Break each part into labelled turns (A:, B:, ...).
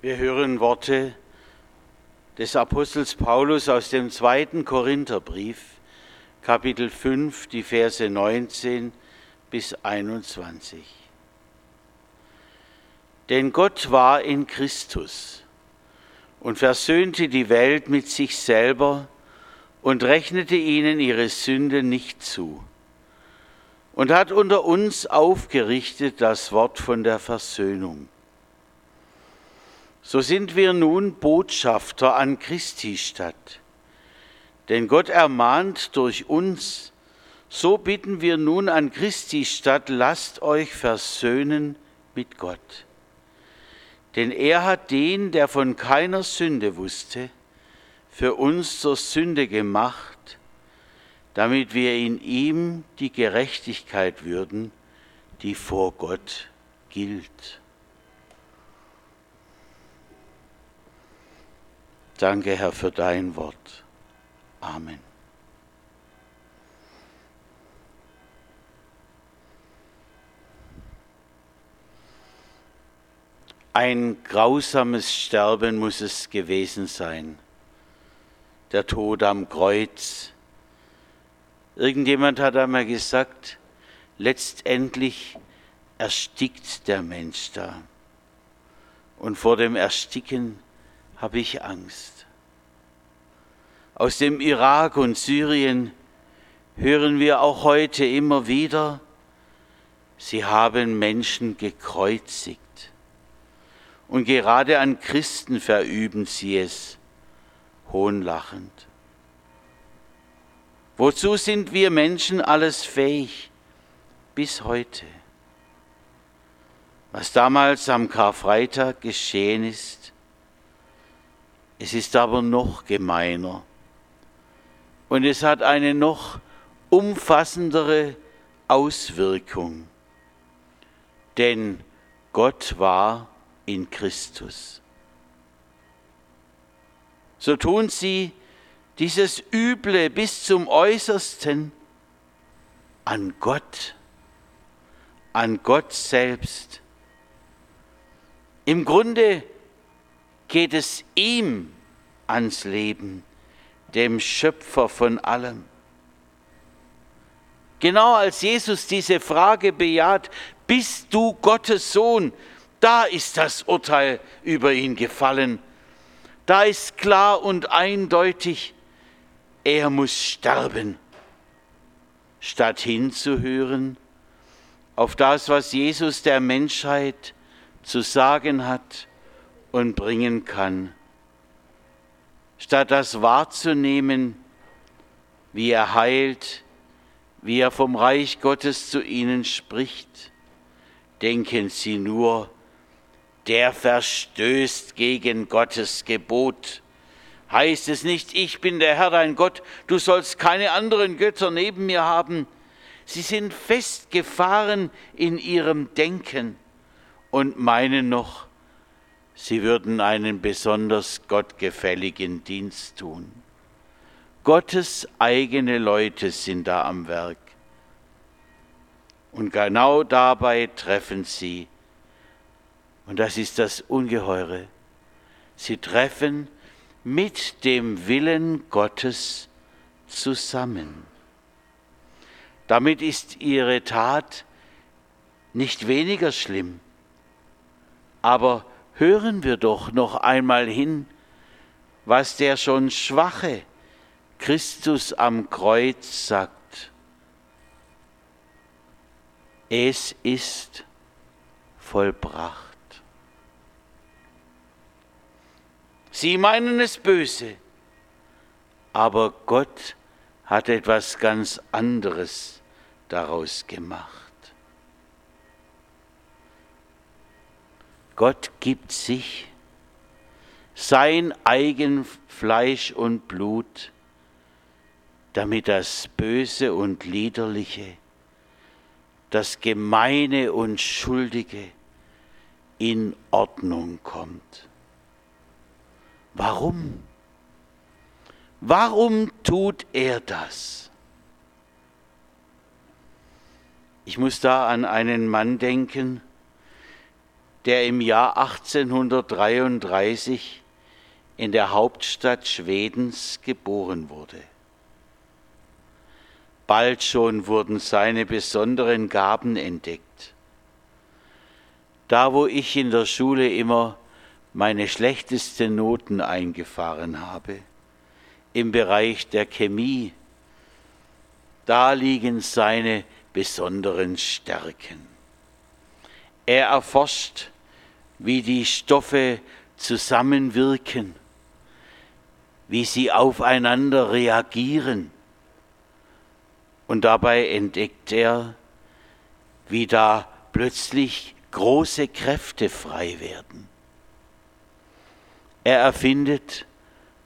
A: Wir hören Worte des Apostels Paulus aus dem zweiten Korintherbrief, Kapitel 5, die Verse 19 bis 21. Denn Gott war in Christus und versöhnte die Welt mit sich selber und rechnete ihnen ihre Sünde nicht zu und hat unter uns aufgerichtet das Wort von der Versöhnung. So sind wir nun Botschafter an Christi statt. Denn Gott ermahnt durch uns, so bitten wir nun an Christi statt, lasst euch versöhnen mit Gott. Denn er hat den, der von keiner Sünde wusste, für uns zur Sünde gemacht, damit wir in ihm die Gerechtigkeit würden, die vor Gott gilt. Danke, Herr, für dein Wort. Amen. Ein grausames Sterben muss es gewesen sein. Der Tod am Kreuz. Irgendjemand hat einmal gesagt, letztendlich erstickt der Mensch da. Und vor dem Ersticken habe ich Angst. Aus dem Irak und Syrien hören wir auch heute immer wieder, sie haben Menschen gekreuzigt. Und gerade an Christen verüben sie es, hohnlachend. Wozu sind wir Menschen alles fähig bis heute? Was damals am Karfreitag geschehen ist, es ist aber noch gemeiner. Und es hat eine noch umfassendere Auswirkung. Denn Gott war in Christus. So tun sie dieses Üble bis zum äußersten an Gott, an Gott selbst. Im Grunde geht es ihm ans Leben, dem Schöpfer von allem. Genau als Jesus diese Frage bejaht, bist du Gottes Sohn? Da ist das Urteil über ihn gefallen. Da ist klar und eindeutig, er muss sterben, statt hinzuhören auf das, was Jesus der Menschheit zu sagen hat und bringen kann. Statt das wahrzunehmen, wie er heilt, wie er vom Reich Gottes zu ihnen spricht, denken sie nur, der verstößt gegen Gottes Gebot. Heißt es nicht, ich bin der Herr dein Gott, du sollst keine anderen Götter neben mir haben. Sie sind festgefahren in ihrem Denken und meinen noch, sie würden einen besonders gottgefälligen Dienst tun. Gottes eigene Leute sind da am Werk. Und genau dabei treffen sie, und das ist das Ungeheure, sie treffen mit dem Willen Gottes zusammen. Damit ist ihre Tat nicht weniger schlimm, aber hören wir doch noch einmal hin, was der schon schwache Christus am Kreuz sagt. Es ist vollbracht. Sie meinen es böse, aber Gott hat etwas ganz anderes daraus gemacht. Gott gibt sich, sein eigen Fleisch und Blut, damit das Böse und Liederliche, das Gemeine und Schuldige in Ordnung kommt. Warum? Warum tut er das? Ich muss da an einen Mann denken, der im Jahr 1833 in der Hauptstadt Schwedens geboren wurde. Bald schon wurden seine besonderen Gaben entdeckt. Da, wo ich in der Schule immer meine schlechtesten Noten eingefahren habe, im Bereich der Chemie, da liegen seine besonderen Stärken. Er erforscht, wie die Stoffe zusammenwirken, wie sie aufeinander reagieren und dabei entdeckt er, wie da plötzlich große Kräfte frei werden. Er erfindet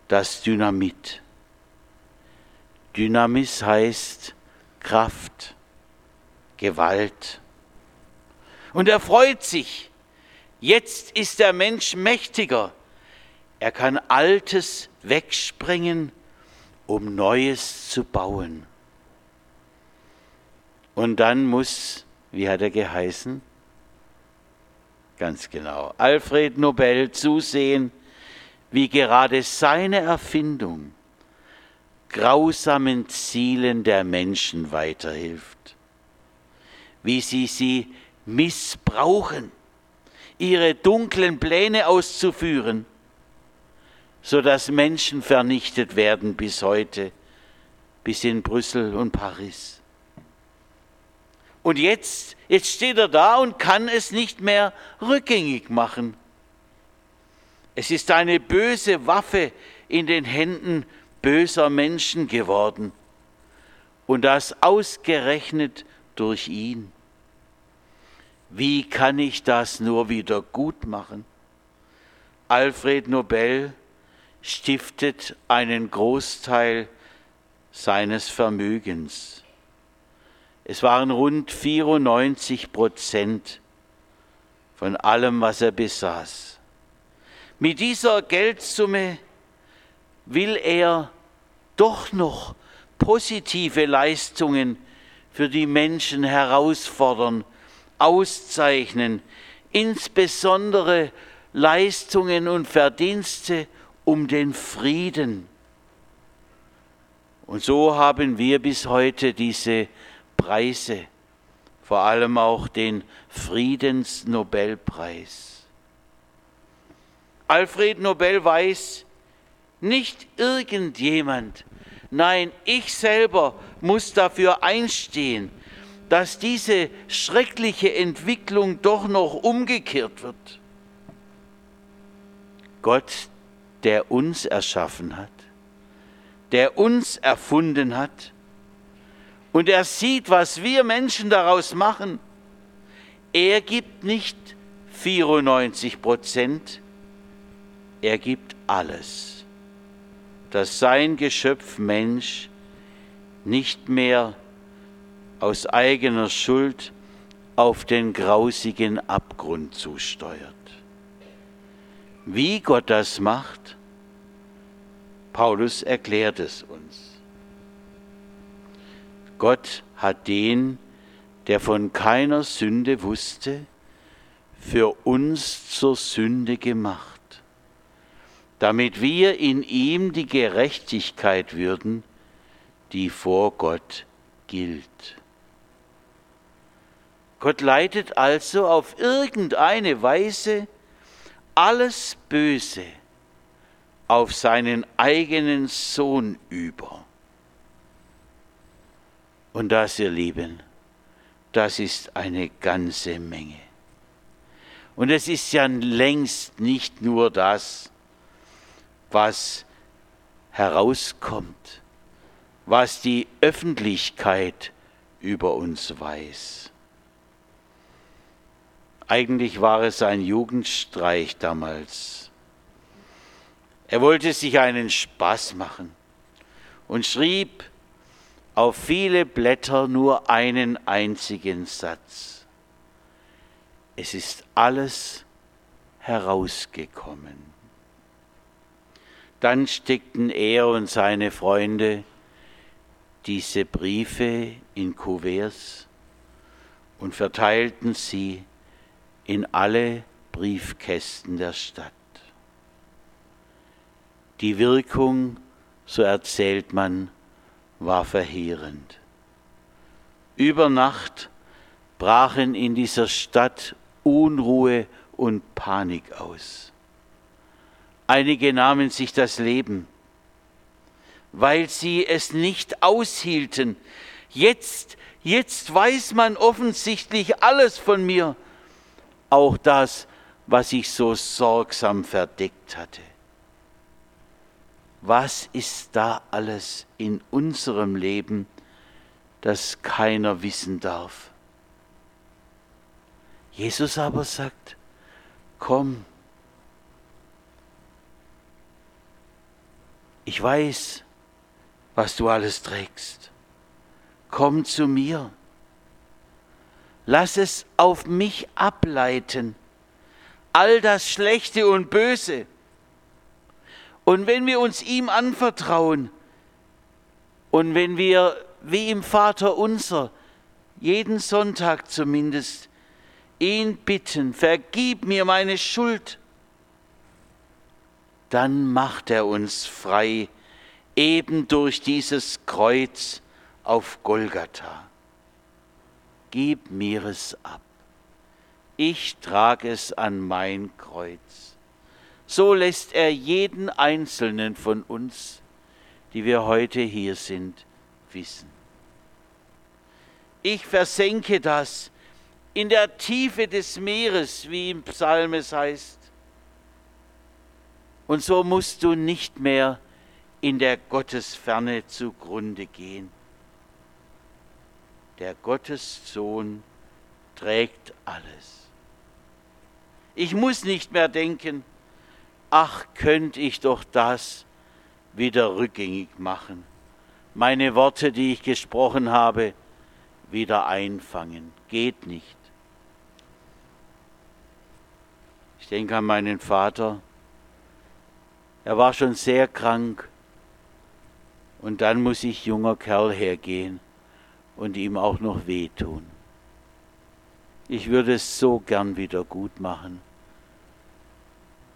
A: das Dynamit. Dynamis heißt Kraft, Gewalt. Und er freut sich. Jetzt ist der Mensch mächtiger. Er kann Altes wegspringen, um Neues zu bauen. Und dann muss, wie hat er geheißen? Ganz genau, Alfred Nobel zusehen, wie gerade seine Erfindung grausamen Zielen der Menschen weiterhilft, wie sie sie missbrauchen, ihre dunklen Pläne auszuführen, so dass Menschen vernichtet werden bis heute, bis in Brüssel und Paris. Und jetzt, jetzt steht er da und kann es nicht mehr rückgängig machen. Es ist eine böse Waffe in den Händen böser Menschen geworden. Und das ausgerechnet durch ihn. Wie kann ich das nur wieder gut machen? Alfred Nobel stiftet einen Großteil seines Vermögens es waren rund 94 Prozent von allem, was er besaß. Mit dieser Geldsumme will er doch noch positive Leistungen für die Menschen herausfordern, auszeichnen, insbesondere Leistungen und Verdienste um den Frieden. Und so haben wir bis heute diese Preise, vor allem auch den Friedensnobelpreis. Alfred Nobel weiß, nicht irgendjemand, nein, ich selber muss dafür einstehen, dass diese schreckliche Entwicklung doch noch umgekehrt wird. Gott, der uns erschaffen hat, der uns erfunden hat, und er sieht, was wir Menschen daraus machen. Er gibt nicht 94 Prozent, er gibt alles, dass sein Geschöpf Mensch nicht mehr aus eigener Schuld auf den grausigen Abgrund zusteuert. Wie Gott das macht, Paulus erklärt es uns. Gott hat den, der von keiner Sünde wusste, für uns zur Sünde gemacht, damit wir in ihm die Gerechtigkeit würden, die vor Gott gilt. Gott leitet also auf irgendeine Weise alles Böse auf seinen eigenen Sohn über. Und das, ihr Lieben, das ist eine ganze Menge. Und es ist ja längst nicht nur das, was herauskommt, was die Öffentlichkeit über uns weiß. Eigentlich war es ein Jugendstreich damals. Er wollte sich einen Spaß machen und schrieb auf viele Blätter nur einen einzigen Satz. Es ist alles herausgekommen. Dann steckten er und seine Freunde diese Briefe in Kuverts und verteilten sie in alle Briefkästen der Stadt. Die Wirkung, so erzählt man, war verheerend. Über Nacht brachen in dieser Stadt Unruhe und Panik aus. Einige nahmen sich das Leben, weil sie es nicht aushielten. Jetzt, jetzt weiß man offensichtlich alles von mir, auch das, was ich so sorgsam verdeckt hatte. Was ist da alles in unserem Leben, das keiner wissen darf? Jesus aber sagt, komm, ich weiß, was du alles trägst. Komm zu mir. Lass es auf mich ableiten. All das Schlechte und Böse. Und wenn wir uns ihm anvertrauen und wenn wir wie im Vater unser jeden Sonntag zumindest ihn bitten, vergib mir meine Schuld, dann macht er uns frei, eben durch dieses Kreuz auf Golgatha. Gib mir es ab. Ich trage es an mein Kreuz. So lässt er jeden einzelnen von uns, die wir heute hier sind, wissen. Ich versenke das in der Tiefe des Meeres, wie im Psalm es heißt. Und so musst du nicht mehr in der Gottesferne zugrunde gehen. Der Gottessohn trägt alles. Ich muss nicht mehr denken, ach, könnte ich doch das wieder rückgängig machen, meine Worte, die ich gesprochen habe, wieder einfangen. Geht nicht. Ich denke an meinen Vater. Er war schon sehr krank. Und dann muss ich junger Kerl hergehen und ihm auch noch wehtun. Ich würde es so gern wieder gut machen.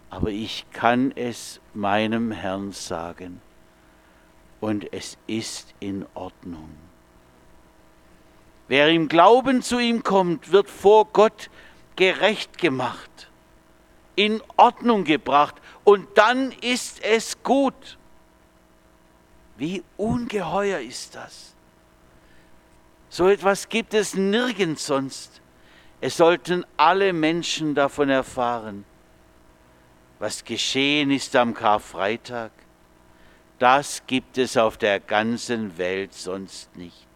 A: Aber ich kann es meinem Herrn sagen. Und es ist in Ordnung. Wer im Glauben zu ihm kommt, wird vor Gott gerecht gemacht in Ordnung gebracht und dann ist es gut. Wie ungeheuer ist das? So etwas gibt es nirgends sonst. Es sollten alle Menschen davon erfahren. Was geschehen ist am Karfreitag, das gibt es auf der ganzen Welt sonst nicht.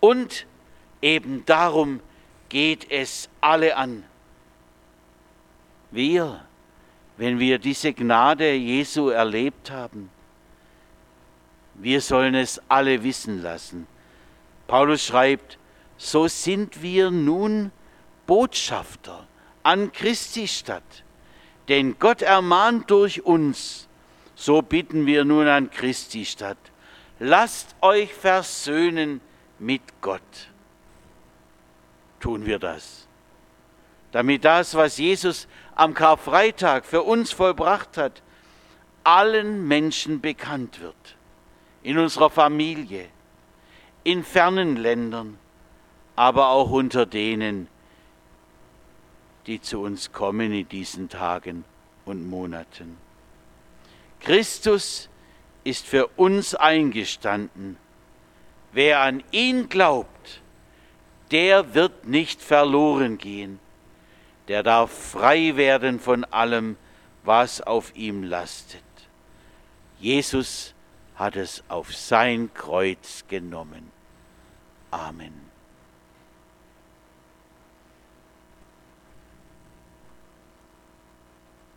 A: Und eben darum geht es alle an. Wir, wenn wir diese Gnade Jesu erlebt haben, wir sollen es alle wissen lassen. Paulus schreibt, so sind wir nun Botschafter an Christi Stadt. Denn Gott ermahnt durch uns, so bitten wir nun an Christi Stadt. Lasst euch versöhnen mit Gott. Tun wir das damit das, was Jesus am Karfreitag für uns vollbracht hat, allen Menschen bekannt wird. In unserer Familie, in fernen Ländern, aber auch unter denen, die zu uns kommen in diesen Tagen und Monaten. Christus ist für uns eingestanden. Wer an ihn glaubt, der wird nicht verloren gehen der darf frei werden von allem, was auf ihm lastet. Jesus hat es auf sein Kreuz genommen. Amen.